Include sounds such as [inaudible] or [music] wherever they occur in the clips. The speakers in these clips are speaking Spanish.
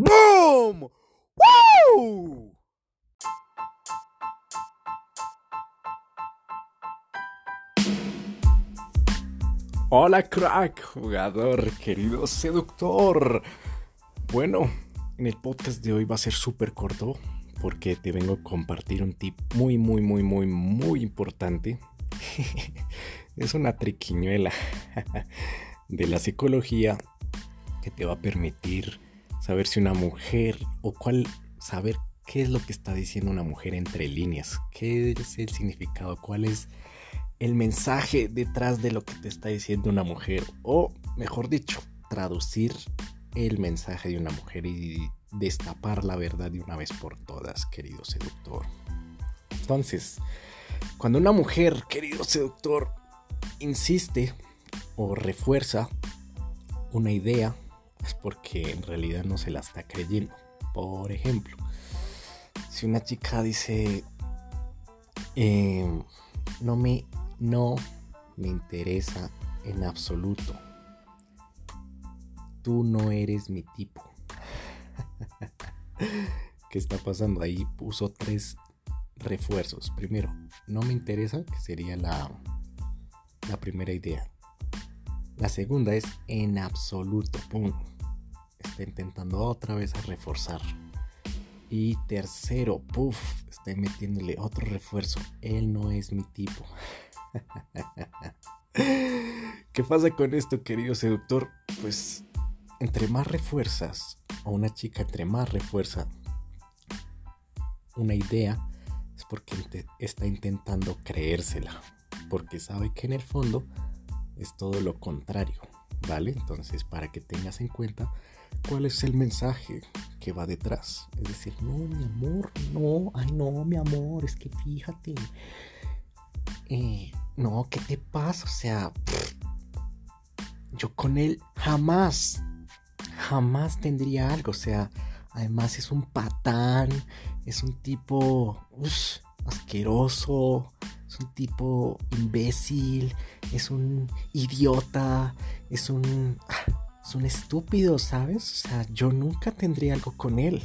¡Boom! ¡Woo! Hola crack, jugador, querido seductor. Bueno, en el podcast de hoy va a ser súper corto porque te vengo a compartir un tip muy, muy, muy, muy, muy importante. [laughs] es una triquiñuela [laughs] de la psicología que te va a permitir saber si una mujer o cuál, saber qué es lo que está diciendo una mujer entre líneas, qué es el significado, cuál es el mensaje detrás de lo que te está diciendo una mujer, o mejor dicho, traducir el mensaje de una mujer y destapar la verdad de una vez por todas, querido seductor. Entonces, cuando una mujer, querido seductor, insiste o refuerza una idea, es porque en realidad no se la está creyendo. Por ejemplo, si una chica dice, em, no me no me interesa en absoluto. Tú no eres mi tipo. [laughs] ¿Qué está pasando? Ahí puso tres refuerzos. Primero, no me interesa, que sería la, la primera idea. La segunda es en absoluto. ¡Pum! Está intentando otra vez a reforzar. Y tercero, puff, está metiéndole otro refuerzo. Él no es mi tipo. [laughs] ¿Qué pasa con esto, querido seductor? Pues entre más refuerzas, o una chica entre más refuerza una idea, es porque está intentando creérsela, porque sabe que en el fondo es todo lo contrario, ¿vale? Entonces, para que tengas en cuenta cuál es el mensaje que va detrás. Es decir, no, mi amor, no, ay, no, mi amor, es que fíjate, eh, no, ¿qué te pasa? O sea, yo con él jamás, jamás tendría algo. O sea, además es un patán, es un tipo asqueroso, es un tipo imbécil, es un idiota, es un, es un estúpido, ¿sabes? O sea, yo nunca tendría algo con él.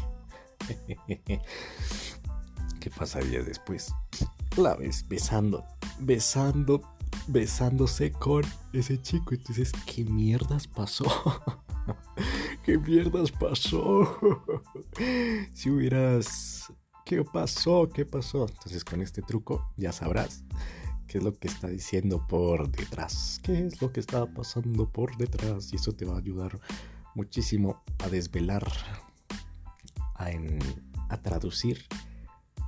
[laughs] ¿Qué pasaría después? La ves besando besando, besándose con ese chico. Entonces, ¿qué mierdas pasó? [laughs] ¿Qué mierdas pasó? [laughs] si hubieras... ¿Qué pasó? ¿Qué pasó? Entonces con este truco ya sabrás qué es lo que está diciendo por detrás. ¿Qué es lo que está pasando por detrás? Y eso te va a ayudar muchísimo a desvelar, a, a traducir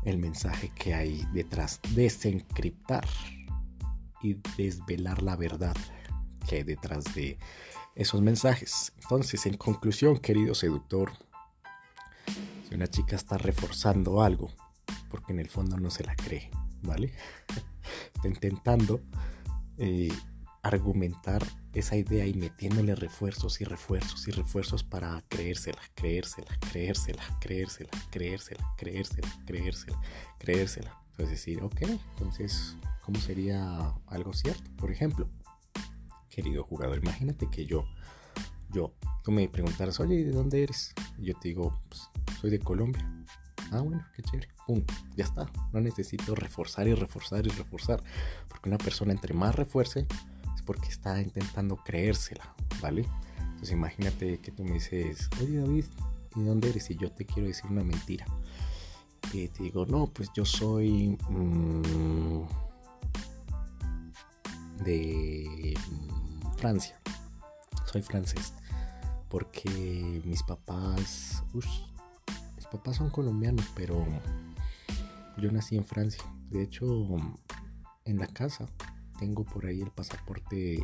el mensaje que hay detrás, desencriptar y desvelar la verdad que hay detrás de esos mensajes. Entonces, en conclusión, querido seductor, una chica está reforzando algo, porque en el fondo no se la cree, ¿vale? [laughs] está intentando eh, argumentar esa idea y metiéndole refuerzos y refuerzos y refuerzos para creérsela, creérsela, creérsela, creérsela, creérsela, creérsela, creérsela, creérsela. Entonces decir, ok, entonces, ¿cómo sería algo cierto? Por ejemplo, querido jugador, imagínate que yo, yo, tú me preguntaras, oye, ¿de dónde eres? Y yo te digo, pues, soy de Colombia. Ah, bueno, qué chévere. Pum, ya está. No necesito reforzar y reforzar y reforzar. Porque una persona entre más refuerce, porque está intentando creérsela, ¿vale? Entonces imagínate que tú me dices, oye David, ¿y de dónde eres? Y yo te quiero decir una mentira. Y te digo, no, pues yo soy mm, de mm, Francia. Soy francés. Porque mis papás, papás son colombianos, pero yo nací en Francia. De hecho, en la casa tengo por ahí el pasaporte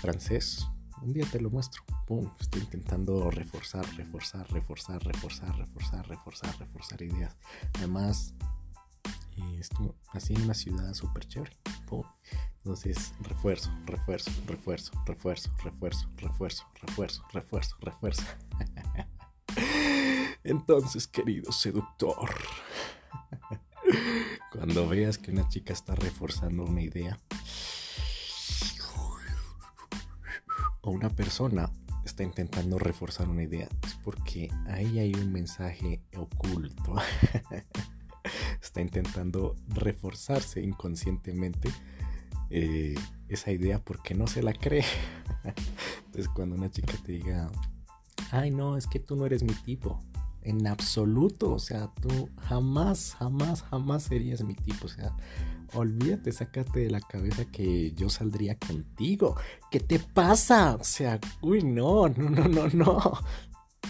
francés. Un día te lo muestro. Pum, estoy intentando reforzar, reforzar, reforzar, reforzar, reforzar, reforzar, reforzar ideas. Además, esto así en una ciudad súper chévere. Pum. Entonces, refuerzo, refuerzo, refuerzo, refuerzo, refuerzo, refuerzo, refuerzo, refuerzo, refuerzo. Entonces, querido seductor, [laughs] cuando veas que una chica está reforzando una idea, o una persona está intentando reforzar una idea, es porque ahí hay un mensaje oculto. [laughs] está intentando reforzarse inconscientemente eh, esa idea porque no se la cree. [laughs] Entonces cuando una chica te diga, ay no, es que tú no eres mi tipo, en absoluto, o sea, tú jamás, jamás, jamás serías mi tipo, o sea, olvídate, sácate de la cabeza que yo saldría contigo. ¿Qué te pasa? O sea, uy, no, no, no, no, no.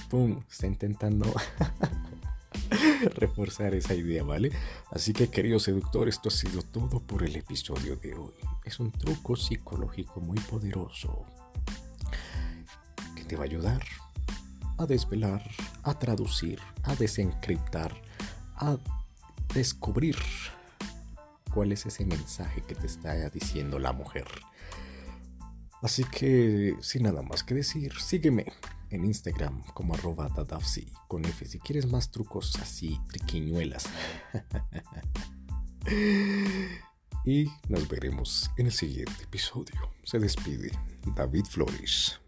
Pum, está intentando [laughs] reforzar esa idea, ¿vale? Así que, querido seductor, esto ha sido todo por el episodio de hoy. Es un truco psicológico muy poderoso que te va a ayudar a desvelar, a traducir, a desencriptar, a descubrir cuál es ese mensaje que te está diciendo la mujer. Así que, sin nada más que decir, sígueme en Instagram como arroba con F si quieres más trucos así, triquiñuelas. [laughs] y nos veremos en el siguiente episodio. Se despide David Flores.